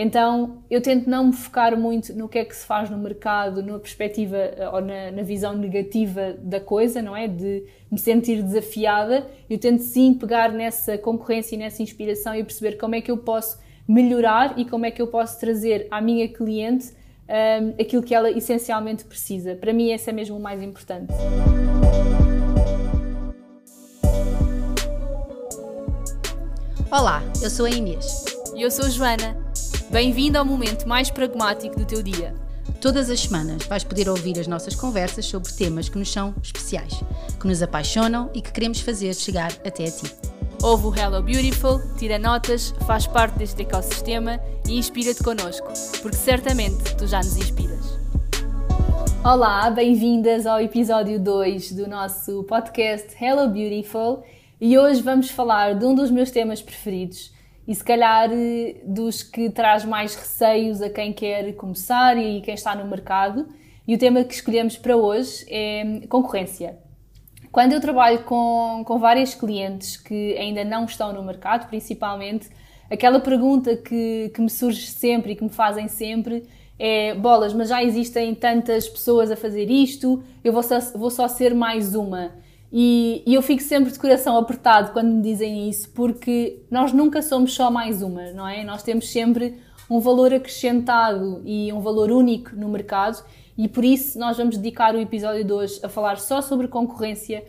Então eu tento não me focar muito no que é que se faz no mercado, na perspectiva eh, ou na, na, visão negativa da coisa, não é? De me sentir desafiada. Eu tento sim pegar nessa concorrência e nessa inspiração e perceber como é que eu posso melhorar e como é que eu posso trazer à minha cliente um, ehm, aquilo que ela essencialmente precisa. Para mim, esse é mesmo o mais importante. Olá, eu sou a Inês. E eu sou a Joana. Bem-vindo ao momento mais pragmático do teu dia. Todas as semanas vais poder ouvir as nossas conversas sobre temas que nos são especiais, que nos apaixonam e que queremos fazer chegar até a ti. Ouve o Hello Beautiful, tira notas, faz parte deste ecossistema e inspira-te connosco, porque certamente tu já nos inspiras. Olá, bem-vindas ao episódio 2 do nosso podcast Hello Beautiful e hoje vamos falar de um dos meus temas preferidos e se calhar eh, dos que traz mais receios a quem quer começar e quem está no mercado. E o tema que escolhemos para hoje é concorrência. Quando eu trabalho com, com vários clientes que ainda não estão no mercado, principalmente, aquela pergunta que, que me surge sempre e que me fazem sempre é: bolas, mas já existem tantas pessoas a fazer isto, eu vou só, vou só ser mais uma. E, e, eu fico sempre de coração apertado quando me dizem isso, porque nós nunca somos só mais uma, não é? Nós temos sempre um valor acrescentado e um valor único no mercado, e por isso nós vamos dedicar o episódio de hoje a falar só sobre concorrência,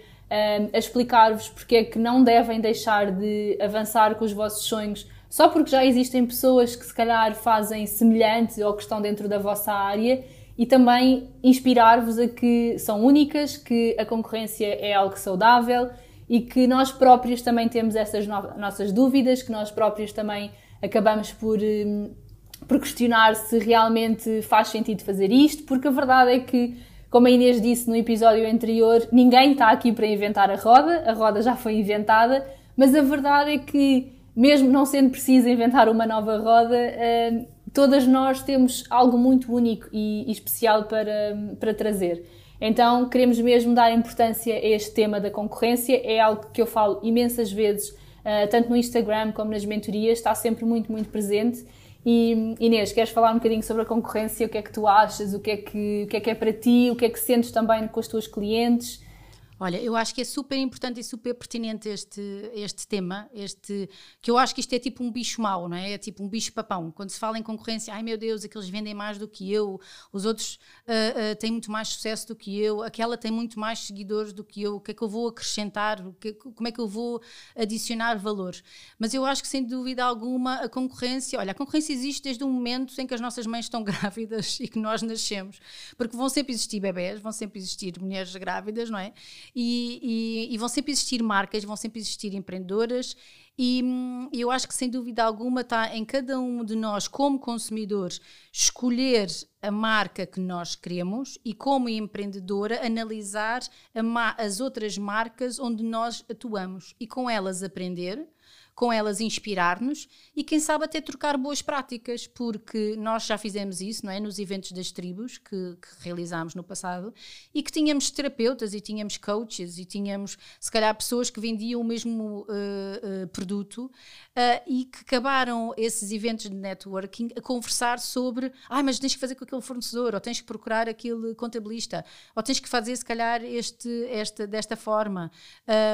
a explicar-vos porque é que não devem deixar de avançar com os vossos sonhos só porque já existem pessoas que se calhar fazem semelhante ou que estão dentro da vossa área e também inspirar-vos a que são únicas, que a concorrência é algo saudável e que nós próprios também temos essas no nossas dúvidas, que nós próprios também acabamos por, um, por questionar se realmente faz sentido fazer isto, porque a verdade é que, como a Inês disse no episódio anterior, ninguém está aqui para inventar a roda, a roda já foi inventada, mas a verdade é que, mesmo não sendo preciso inventar uma nova roda, hum, todas nós temos algo muito único e, e especial para, para trazer. Então, queremos mesmo dar importância a este tema da concorrência. É algo que eu falo imensas vezes, uh, tanto no Instagram como nas mentorias, está sempre muito, muito presente. E Inês, queres falar um bocadinho sobre a concorrência? O que é que tu achas? O que é que, o que, é, que é para ti? O que é que sentes também com os teus clientes? Olha, eu acho que é super importante e super pertinente este, este tema, este, que eu acho que isto é tipo um bicho mau, não é? É tipo um bicho papão. Quando se fala em concorrência, ai meu Deus, aqueles vendem mais do que eu, os outros uh, uh, têm muito mais sucesso do que eu, aquela tem muito mais seguidores do que eu, o que é que eu vou acrescentar, que, como é que eu vou adicionar valor? Mas eu acho que sem dúvida alguma a concorrência, olha, a concorrência existe desde o momento em que as nossas mães estão grávidas e que nós nascemos, porque vão sempre existir bebés, vão sempre existir mulheres grávidas, não é? E, e, e, vão sempre existir marcas, vão sempre existir empreendedoras e, hum, eu acho que sem dúvida alguma está em cada um de nós como consumidores escolher a marca que nós queremos e como empreendedora analisar as outras marcas onde nós atuamos e com elas aprender com elas inspirar-nos e quem sabe até trocar boas práticas, porque nós já fizemos isso, não é? Nos eventos das tribos que, que realizámos no passado e que tínhamos terapeutas e tínhamos coaches e tínhamos, se calhar, pessoas que vendiam o mesmo uh, uh, produto uh, e que acabaram esses eventos de networking a conversar sobre, ah, mas tens que fazer com aquele fornecedor, ou tens que procurar aquele contabilista, ou tens que fazer, se calhar, este, esta, desta forma.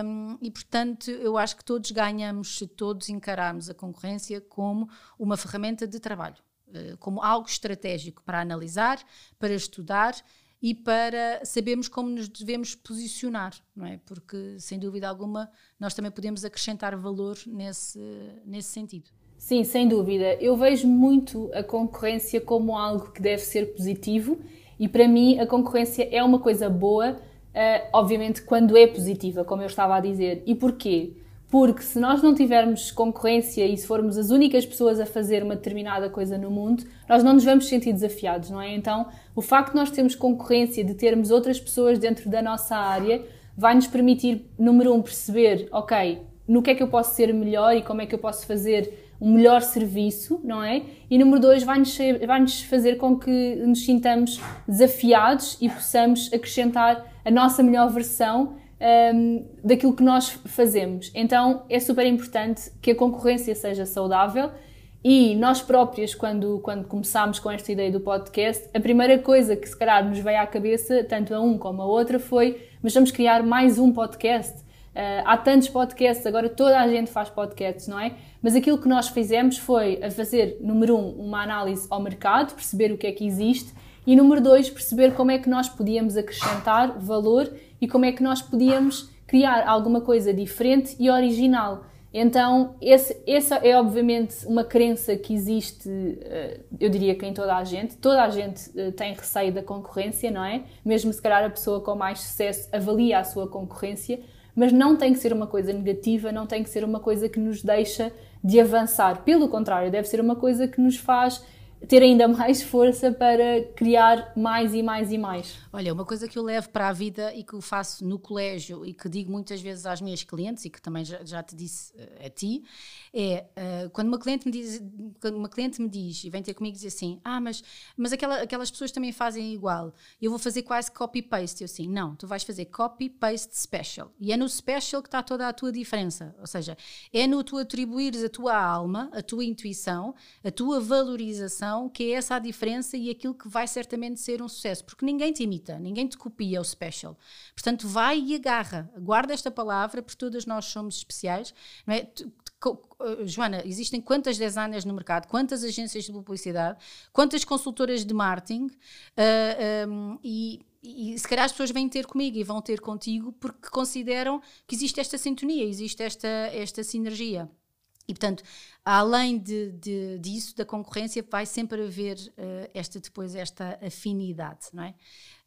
Um, e, portanto, eu acho que todos ganhamos todos encararmos a concorrência como uma ferramenta de trabalho, eh, como algo estratégico para analisar, para estudar e para sabermos como nos devemos posicionar, não é? Porque, sem dúvida alguma, nós também podemos acrescentar valor nesse, nesse sentido. Sim, sem dúvida. Eu vejo muito a concorrência como algo que deve ser positivo e, para mim, a concorrência é uma coisa boa, uh, obviamente, quando é positiva, como eu estava a dizer. E porquê? Porque se nós não tivermos concorrência e se formos as únicas pessoas a fazer uma determinada coisa no mundo, nós não nos vamos sentir desafiados, não é? Então, o facto de nós termos concorrência, de termos outras pessoas dentro da nossa área, vai nos permitir, número um, perceber, ok, no que é que eu posso ser melhor e como é que eu posso fazer um melhor serviço, não é? E número dois, vai-nos vai fazer com que nos sintamos desafiados e possamos acrescentar a nossa melhor versão um, daquilo que nós fazemos. Então é super importante que a concorrência seja saudável E nós próprias, quando, quando começámos com esta ideia do podcast, a primeira coisa que se calhar nos veio à cabeça, tanto a um como a outra, foi: mas vamos criar mais um podcast. Uh, há tantos podcasts, agora toda a gente faz podcasts, não é? Mas aquilo que nós fizemos foi a fazer, número um, uma análise ao mercado, perceber o que é que existe, e número dois, perceber como é que nós podíamos acrescentar valor e como é que nós podíamos criar alguma coisa diferente e original. Então, esse, essa é obviamente uma crença que existe, eh, eu diria que em toda a gente. Toda a gente eh, tem receio da concorrência, não é? Mesmo se calhar a pessoa com mais sucesso avalia a sua concorrência, mas não tem que ser uma coisa negativa, não tem que ser uma coisa que nos deixa de avançar. Pelo contrário, deve ser uma coisa que nos faz ter ainda mais força para criar mais e mais e mais. Olha, uma coisa que eu levo para a vida e que eu faço no colégio e que digo muitas vezes às minhas clientes e que também já, já te disse uh, a ti, é uh, quando uma cliente me diz, quando uma cliente me diz e vem ter comigo e diz assim, ah, mas, mas aquela, aquelas pessoas também fazem igual, eu vou fazer quase copy-paste. Eu assim, não, tu vais fazer copy-paste special. E é no special que está toda a tua diferença. Ou seja, é no tu atribuires a tua alma, a tua intuição, a tua valorização que é essa a diferença e aquilo que vai certamente ser um sucesso, porque ninguém te imita, ninguém te copia o special. Portanto, vai e agarra, guarda esta palavra, porque todas nós somos especiais. É? Eh, Joana, existem quantas designers no mercado, quantas agências de publicidade, quantas consultoras de marketing uh, eh, um, ehm, e, e se calhar as pessoas vêm ter comigo e vão ter contigo porque consideram que existe esta sintonia, existe esta, esta sinergia. E, portanto, além de, de, disso, da concorrência, vai sempre haver uh, esta depois esta afinidade, não é?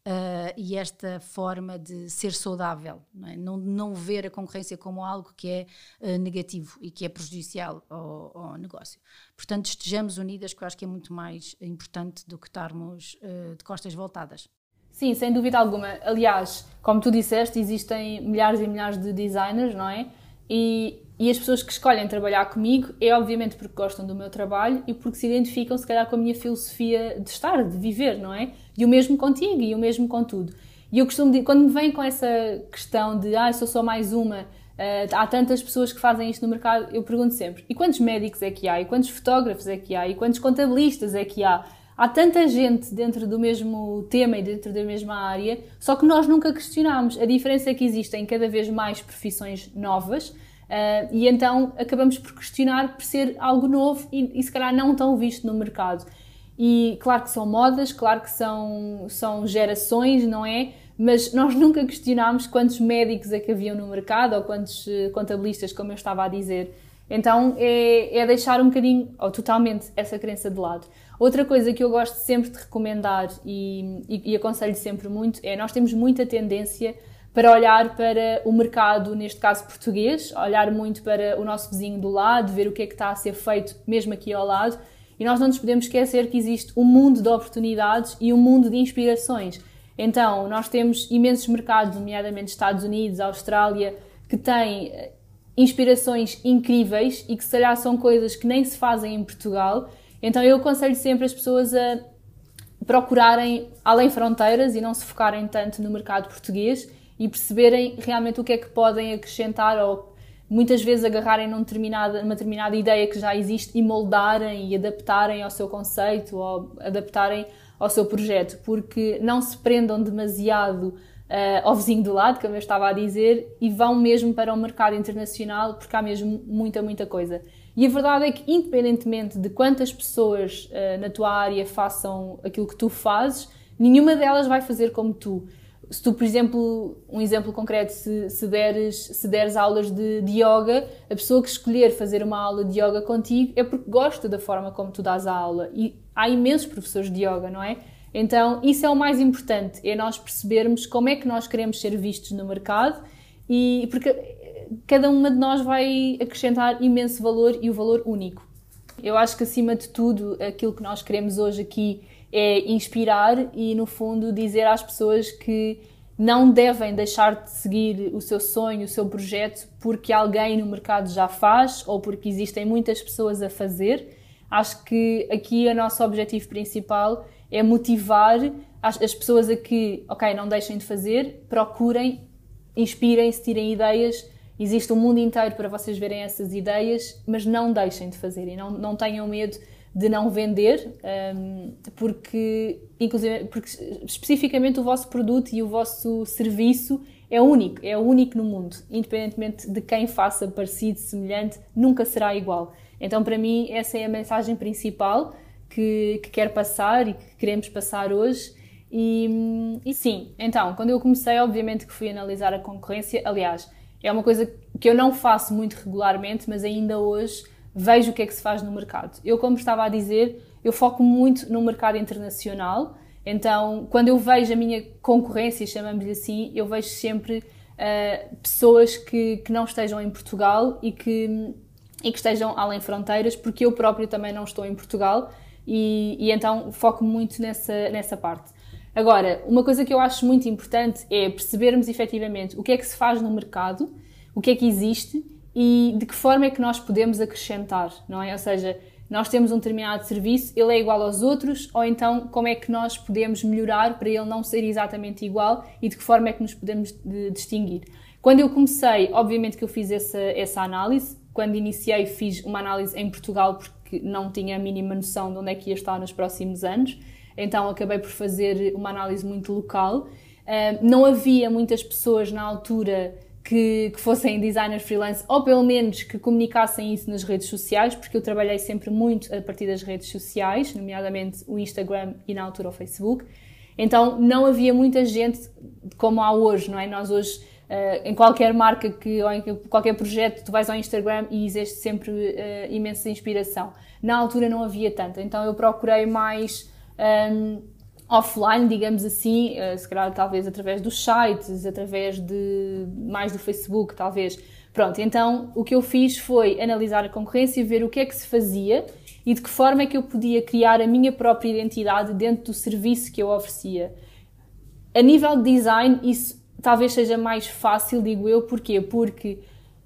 Uh, e esta forma de ser saudável, não, é? não, não, ver a concorrência como algo que é uh, negativo e que é prejudicial ao, ao, negócio. Portanto, estejamos unidas, que eu acho que é muito mais importante do que estarmos de costas voltadas. Sim, sem dúvida alguma. Aliás, como tu disseste, existem milhares e milhares de designers, não é? E e as pessoas que escolhem trabalhar comigo é obviamente porque gostam do meu trabalho e porque se identificam, se calhar, com a minha filosofia de estar, de viver, não é? E o mesmo contigo e o mesmo com tudo. E eu costumo dizer, quando me vem com essa questão de, ah, sou só mais uma, uh, há tantas pessoas que fazem isto no mercado, eu pergunto sempre, e quantos médicos é que há? E quantos fotógrafos é que há? E quantos contabilistas é que há? Há tanta gente dentro do mesmo tema e dentro da mesma área, só que nós nunca questionamos. A diferença é que existem cada vez mais profissões novas, Uh, e então acabamos por questionar por ser algo novo e, e, se calhar não tão visto no mercado. E claro que são modas, claro que são, são gerações, não é? Mas nós nunca questionámos quantos médicos é que haviam no mercado ou quantos uh, contabilistas, como eu estava a dizer. Então é, é deixar um bocadinho, ou totalmente, essa crença de lado. Outra coisa que eu gosto sempre de recomendar e, e, e aconselho sempre muito é nós temos muita tendência para olhar para o mercado, neste caso português, olhar muito para o nosso vizinho do lado, ver o que é que está a ser feito mesmo aqui ao lado. E nós não nos podemos esquecer que existe um mundo de oportunidades e um mundo de inspirações. Então, nós temos imensos mercados, nomeadamente Estados Unidos, Austrália, que têm eh, inspirações incríveis e que se calhar são coisas que nem se fazem em Portugal. Então, eu aconselho sempre as pessoas a procurarem além fronteiras e não se focarem tanto no mercado português e perceberem realmente o que é que podem acrescentar ou muitas vezes agarrarem numa determinada, numa determinada ideia que já existe e moldarem e adaptarem ao seu conceito ou adaptarem ao seu projeto, porque não se prendam demasiado uh, ao vizinho do lado, como eu estava a dizer, e vão mesmo para o mercado internacional, porque há mesmo muita, muita coisa. E a verdade é que, independentemente de quantas pessoas uh, na tua área façam aquilo que tu fazes, nenhuma delas vai fazer como tu se tu, por exemplo, um exemplo concreto, se, se, deres, se deres aulas de, de yoga, a pessoa que escolher fazer uma aula de yoga contigo é porque gosta da forma como tu dás a aula. E há imensos professores de yoga, não é? Então, isso é o mais importante, é nós percebermos como é que nós queremos ser vistos no mercado e porque cada uma de nós vai acrescentar imenso valor e o valor único. Eu acho que acima de tudo, aquilo que nós queremos hoje aqui é inspirar e, no fundo, dizer às pessoas que não devem deixar de seguir o seu sonho, o seu projeto, porque alguém no mercado já faz ou porque existem muitas pessoas a fazer. Acho que aqui o nosso objetivo principal é motivar as, as pessoas a que, ok, não deixem de fazer, procurem, inspirem-se, tirem ideias Existe um mundo inteiro para vocês verem essas ideias, mas não deixem de fazer e não, não tenham medo de não vender, um, porque, inclusive, porque especificamente o vosso produto e o vosso serviço é único, é único no mundo, independentemente de quem faça parecido, semelhante, nunca será igual. Então, para mim, essa é a mensagem principal que, que quero passar e que queremos passar hoje. E, e sim, então, quando eu comecei, obviamente que fui analisar a concorrência. Aliás, é uma coisa que eu não faço muito regularmente, mas ainda hoje vejo o que é que se faz no mercado. Eu, como estava a dizer, eu foco muito no mercado internacional. Então, quando eu vejo a minha concorrência, chamamos-lhe assim, eu vejo sempre uh, pessoas que, que não estejam em Portugal e que, e que estejam além fronteiras, porque eu próprio também não estou em Portugal e, e então foco muito nessa, nessa parte. Agora, uma coisa que eu acho muito importante é percebermos efetivamente o que é que se faz no mercado, o que é que existe e de que forma é que nós podemos acrescentar, não é? Ou seja, nós temos um determinado serviço, ele é igual aos outros, ou então como é que nós podemos melhorar para ele não ser exatamente igual e de que forma é que nos podemos distinguir. Quando eu comecei, obviamente que eu fiz essa, essa análise, quando iniciei fiz uma análise em Portugal porque não tinha a mínima noção de onde é que ia estar nos próximos anos, então acabei por fazer uma análise muito local. Não havia muitas pessoas na altura que, que, fossem designers freelance, ou pelo menos que comunicassem isso nas redes sociais, porque eu trabalhei sempre muito a partir das redes sociais, nomeadamente o Instagram e na altura o Facebook. Então não havia muita gente como há hoje, não é? Nós hoje, uh, em qualquer marca que, ou em qualquer projeto, tu vais ao Instagram e existe sempre uh, imensa inspiração. Na altura não havia tanto, então eu procurei mais. Um, offline, digamos assim, uh, se calhar talvez através dos sites, através de mais do Facebook, talvez. Pronto, então o que eu fiz foi analisar a concorrência, ver o que é que se fazia e de que forma é que eu podia criar a minha própria identidade dentro do serviço que eu oferecia. A nível de design, isso talvez seja mais fácil, digo eu, porquê? Porque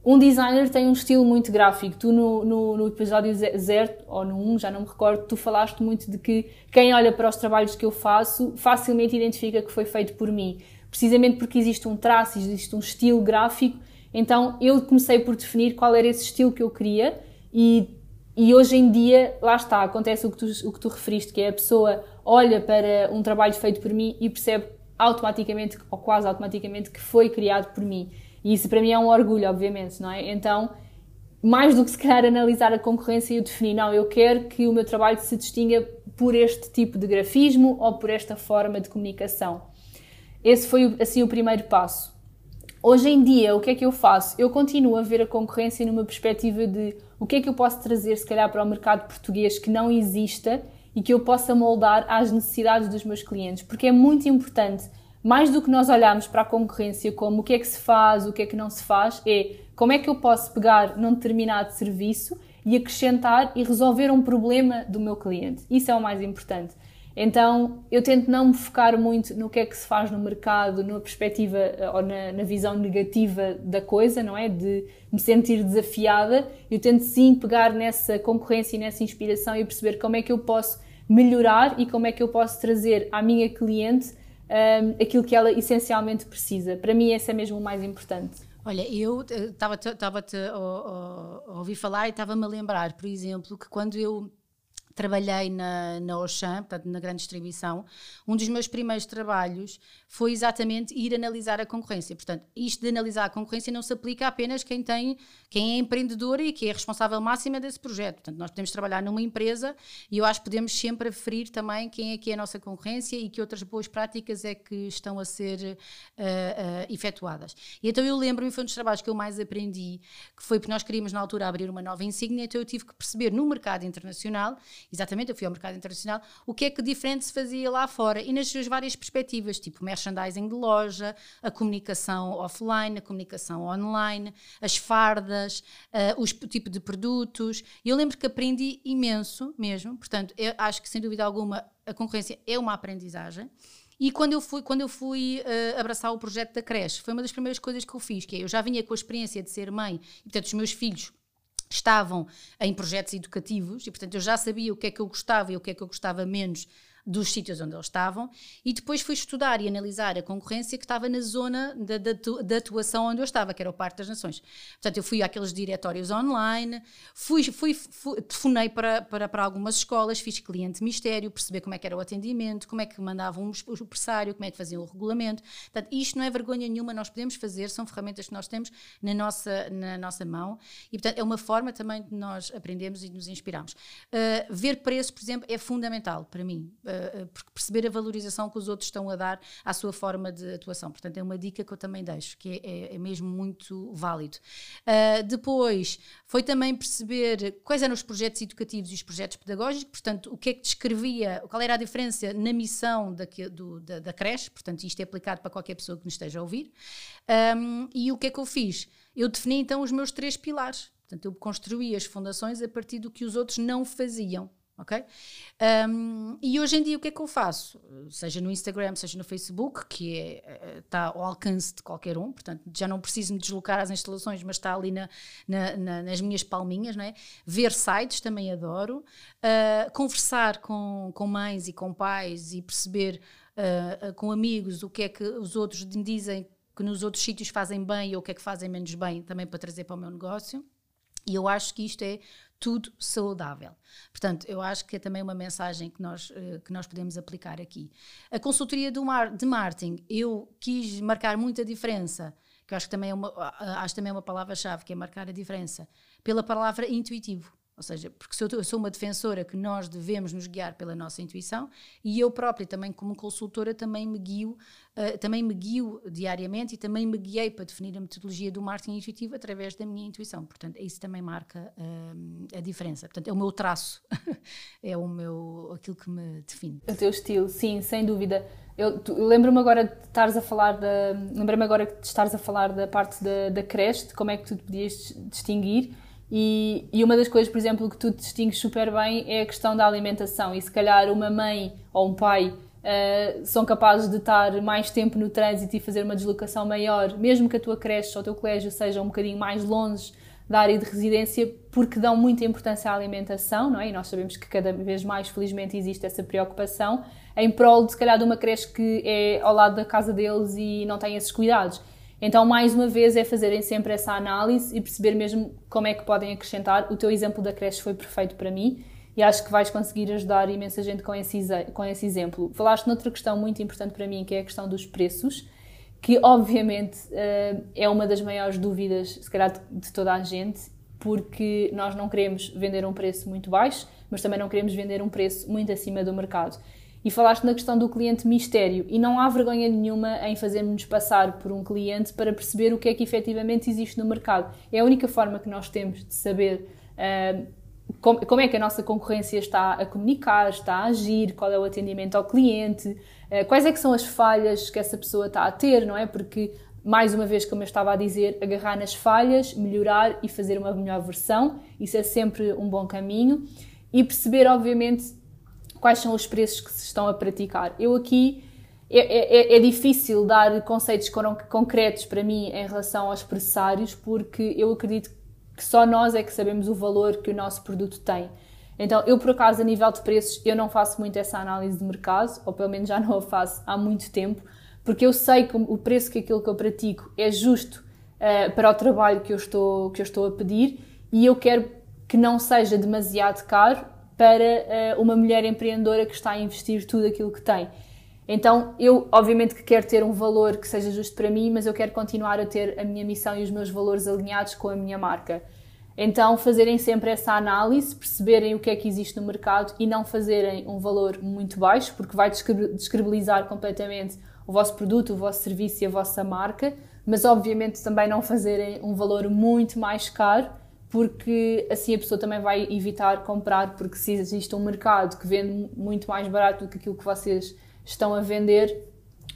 um designer tem um estilo muito gráfico. Tu, no, no, no episódio 0 ou no 1, um, já não me recordo, tu falaste muito de que quem olha para os trabalhos que eu faço facilmente identifica que foi feito por mim. Precisamente porque existe um traço, existe um estilo gráfico. Então eu comecei por definir qual era esse estilo que eu queria e, e hoje em dia, lá está, acontece o que, tu, o que tu referiste, que é a pessoa olha para um trabalho feito por mim e percebe automaticamente, ou quase automaticamente, que foi criado por mim. E isso para mim é um orgulho, obviamente, não é? Então, mais do que se calhar analisar a concorrência, eu defini, não, eu quero que o meu trabalho se distinga por este tipo de grafismo ou por esta forma de comunicação. Esse foi assim o primeiro passo. Hoje em dia, o que é que eu faço? Eu continuo a ver a concorrência numa perspectiva de o que é que eu posso trazer, se calhar, para o mercado português que não exista e que eu possa moldar às necessidades dos meus clientes, porque é muito importante mais do que nós olharmos para a concorrência como o que é que se faz, o que é que não se faz, é como é que eu posso pegar num determinado serviço e acrescentar e resolver um problema do meu cliente. Isso é o mais importante. Então, eu tento não me focar muito no que é que se faz no mercado, na perspectiva ou na, na, visão negativa da coisa, não é? De me sentir desafiada. Eu tento sim pegar nessa concorrência e nessa inspiração e perceber como é que eu posso melhorar e como é que eu posso trazer à minha cliente um, aquilo que ela essencialmente precisa. Para mim, esse é mesmo o mais importante. Olha, eu estava-te a, a, a ouvir falar e estava-me a lembrar, por exemplo, que quando eu trabalhei na, na Auchan, portanto, na grande distribuição, um dos meus primeiros trabalhos foi exatamente ir analisar a concorrência. Portanto, isto de analisar a concorrência não se aplica apenas quem tem, quem é empreendedor e que é responsável máxima desse projeto. Portanto, nós podemos trabalhar numa empresa e eu acho que podemos sempre aferir também quem é que é a nossa concorrência e que outras boas práticas é que estão a ser uh, uh, efetuadas. E então eu lembro-me, foi um dos trabalhos que eu mais aprendi, que foi porque nós queríamos na altura abrir uma nova insígnia, então eu tive que perceber no mercado internacional exatamente, eu fui ao mercado internacional, o que é que diferente se fazia lá fora e nas suas várias perspectivas, tipo merchandising de loja, a comunicação offline, a comunicação online, as fardas, uh, os tipo de produtos. Eu lembro que aprendi imenso mesmo, portanto, eu acho que sem dúvida alguma a concorrência é uma aprendizagem. E quando eu fui, quando eu fui uh, abraçar o projeto da creche, foi uma das primeiras coisas que eu fiz, que é, eu já vinha com a experiência de ser mãe, e portanto os meus filhos estavam em projetos educativos e, portanto, eu já sabia o que é que eu gostava e o que é que eu gostava menos dos sítios onde eles estavam e depois fui estudar e analisar a concorrência que estava na zona da, da, da atuação onde eu estava, que era o Parque das Nações. Portanto, eu fui àqueles diretórios online, fui, fui, fui telefonei para, para, para algumas escolas, fiz cliente mistério, perceber como é que era o atendimento, como é que mandavam o pressário, como é que faziam o regulamento. Portanto, isto não é vergonha nenhuma, nós podemos fazer, são ferramentas que nós temos na nossa, na nossa mão e, portanto, é uma forma também de nós aprendermos e de nos inspirarmos. Uh, ver preço, por exemplo, é fundamental para mim. Uh, porque perceber a valorização que os outros estão a dar à sua forma de atuação. Portanto, é uma dica que eu também deixo, que é, é, é mesmo muito válido. Uh, depois, foi também perceber quais eram os projetos educativos e os projetos pedagógicos, portanto, o que é que descrevia, qual era a diferença na missão da, do, da, da creche, portanto, isto é aplicado para qualquer pessoa que nos esteja a ouvir. Um, e o que é que eu fiz? Eu defini então os meus três pilares. Portanto, eu construí as fundações a partir do que os outros não faziam ok? Um, e hoje em dia o que é que eu faço? Seja no Instagram, seja no Facebook, que é, está ao alcance de qualquer um, portanto já não preciso me deslocar às instalações, mas está ali na, na, na, nas minhas palminhas, não é? Ver sites também adoro, uh, conversar com, com mães e com pais e perceber uh, com amigos o que é que os outros me dizem que nos outros sítios fazem bem ou o que é que fazem menos bem também para trazer para o meu negócio. E eu acho que isto é tudo saudável. Portanto, eu acho que é também uma mensagem que nós, uh, que nós podemos aplicar aqui. A consultoria do mar, de marketing, eu quis marcar muita diferença, que eu acho que também é uma, acho também é uma palavra-chave, que é marcar a diferença, pela palavra intuitivo. Ou seja, porque eu sou uma defensora que nós devemos nos guiar pela nossa intuição e eu própria também como consultora também me guio, uh, também me guio diariamente e também me guiei para definir a metodologia do marketing intuitivo através da minha intuição. Portanto, isso também marca uh, a diferença. Portanto, é o meu traço, é o meu aquilo que me define. O teu estilo, sim, sem dúvida. Eu, eu lembro-me agora de estares a falar da, lembro-me agora de estares a falar da parte da, da creche, de como é que tu podias distinguir e, e, uma das coisas, por exemplo, que tu distingues super bem é a questão da alimentação. E se calhar uma mãe ou um pai uh, são capazes de estar mais tempo no trânsito e fazer uma deslocação maior, mesmo que a tua creche ou o teu colégio seja um bocadinho mais longe da área de residência, porque dão muita importância à alimentação, não é? E nós sabemos que cada vez mais, felizmente, existe essa preocupação em prol de, se calhar, de uma creche que é ao lado da casa deles e não tem esses cuidados. Então, mais uma vez, é fazerem sempre essa análise e perceber mesmo como é que podem acrescentar. O teu exemplo da creche foi perfeito para mim e acho que vais conseguir ajudar imensa gente com esse, com esse exemplo. Falaste noutra questão muito importante para mim, que é a questão dos preços, que obviamente eh, é uma das maiores dúvidas, se calhar, de toda a gente, porque nós não queremos vender um preço muito baixo, mas também não queremos vender um preço muito acima do mercado. E falaste na questão do cliente mistério, e não há vergonha nenhuma em fazermos passar por um cliente para perceber o que é que efetivamente existe no mercado. É a única forma que nós temos de saber uh, como, é que a nossa concorrência está a comunicar, está a agir, qual é o atendimento ao cliente, uh, quais é que são as falhas que essa pessoa está a ter, não é? Porque mais uma vez, como eu estava a dizer, agarrar nas falhas, melhorar e fazer uma melhor versão, isso é sempre um bom caminho. E perceber, obviamente, quais são os preços que se estão a praticar. Eu aqui é, é, é, é difícil dar conceitos concretos para mim em relação aos pressários, porque eu acredito que só nós é que sabemos o valor que o nosso produto tem. Então, eu por acaso, a nível de preços, eu não faço muito essa análise de mercado, ou pelo menos já não a faço há muito tempo, porque eu sei que o preço que aquilo que eu pratico é justo uh, para o trabalho que eu, estou, que eu estou a pedir e eu quero que não seja demasiado caro para uh, uma mulher empreendedora que está a investir tudo aquilo que tem. Então, eu obviamente que quero ter um valor que seja justo para mim, mas eu quero continuar a ter a minha missão e os meus valores alinhados com a minha marca. Então, fazerem sempre essa análise, perceberem o que é que existe no mercado e não fazerem um valor muito baixo, porque vai descredibilizar completamente o vosso produto, o vosso serviço e a vossa marca, mas obviamente também não fazerem um valor muito mais caro, porque assim a pessoa também vai evitar comprar, porque se existe um mercado que vende muito mais barato do que aquilo que vocês estão a vender,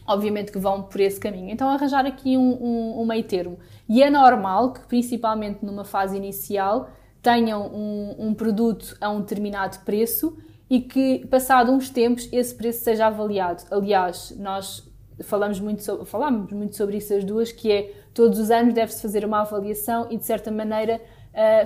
obviamente que vão por esse caminho. Então arranjar aqui um, um, um meio termo. E é normal que, principalmente numa fase inicial, tenham um, um produto a um determinado preço e que, passado uns tempos, esse preço seja avaliado. Aliás, nós falamos muito sobre, falamos muito sobre isso as duas, que é todos os anos deve-se fazer uma avaliação e, de certa maneira,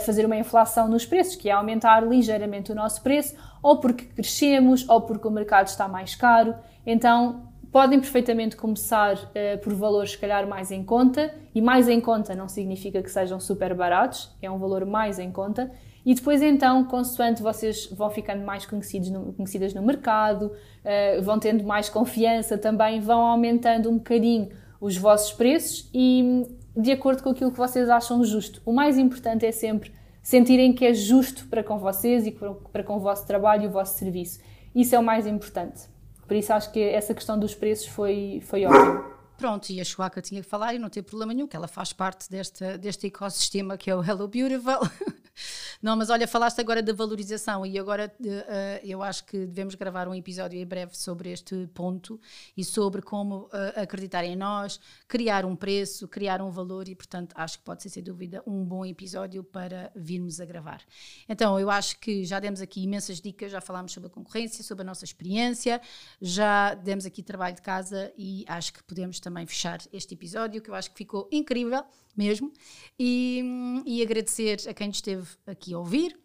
fazer uma inflação nos preços, que é aumentar ligeiramente o nosso preço, ou porque crescemos, ou porque o mercado está mais caro. Então, podem perfeitamente começar uh, por valores, se calhar, mais em conta, e mais em conta não significa que sejam super baratos, é um valor mais em conta. E depois, então, consoante vocês vão ficando mais conhecidos no, conhecidas no mercado, uh, vão tendo mais confiança também, vão aumentando um bocadinho os vossos preços e de acordo com aquilo que vocês acham justo. O mais importante é sempre sentirem que é justo para com vocês e para com o vosso trabalho e o vosso serviço. Isso é o mais importante. Por isso acho que essa questão dos preços foi, foi ótima. Pronto, e a Chuaca tinha que falar e não tem problema nenhum, que ela faz parte desta, deste ecossistema que é o Hello Beautiful. Não, mas olha, falaste agora da valorização e agora uh, eu acho que devemos gravar um episódio em breve sobre este ponto e sobre como uh, acreditar em nós, criar um preço, criar um valor e, portanto, acho que pode ser, sem dúvida, um bom episódio para virmos a gravar. Então, eu acho que já demos aqui imensas dicas, já falámos sobre a concorrência, sobre a nossa experiência, já demos aqui trabalho de casa e acho que podemos também fechar este episódio, que eu acho que ficou incrível mesmo. E, e agradecer a quem esteve aqui a ouvir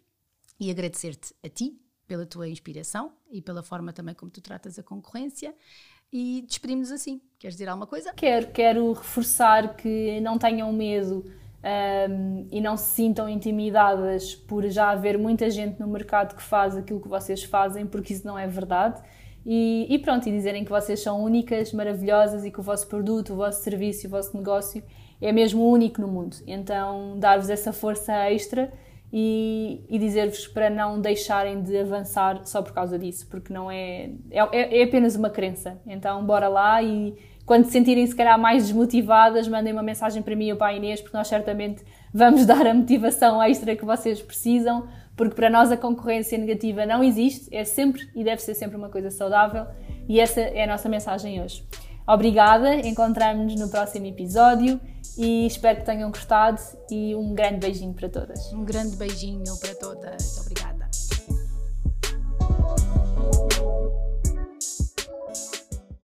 e agradecer-te a ti pela tua inspiração e pela forma também como tu tratas a concorrência. E despedimos assim. Queres dizer alguma coisa? Quero, quero reforçar que não tenham medo um, e não se sintam intimidadas por já haver muita gente no mercado que faz aquilo que vocês fazem, porque isso não é verdade. E, e pronto, e dizerem que vocês são únicas, maravilhosas e que o vosso produto, o vosso serviço, o vosso negócio é mesmo único no mundo. Então, dar-vos essa força extra e, e dizer-vos para não deixarem de avançar só por causa disso, porque não é, é, é apenas uma crença. Então, bora lá e quando se sentirem se calhar mais desmotivadas, mandem uma mensagem para mim ou para a Inês, porque nós certamente vamos dar a motivação extra que vocês precisam, porque para nós a concorrência negativa não existe, é sempre e deve ser sempre uma coisa saudável, e essa é a nossa mensagem hoje. Obrigada, encontramos-nos no próximo episódio e espero que tenham gostado e um grande beijinho para todas. Um grande beijinho para todas.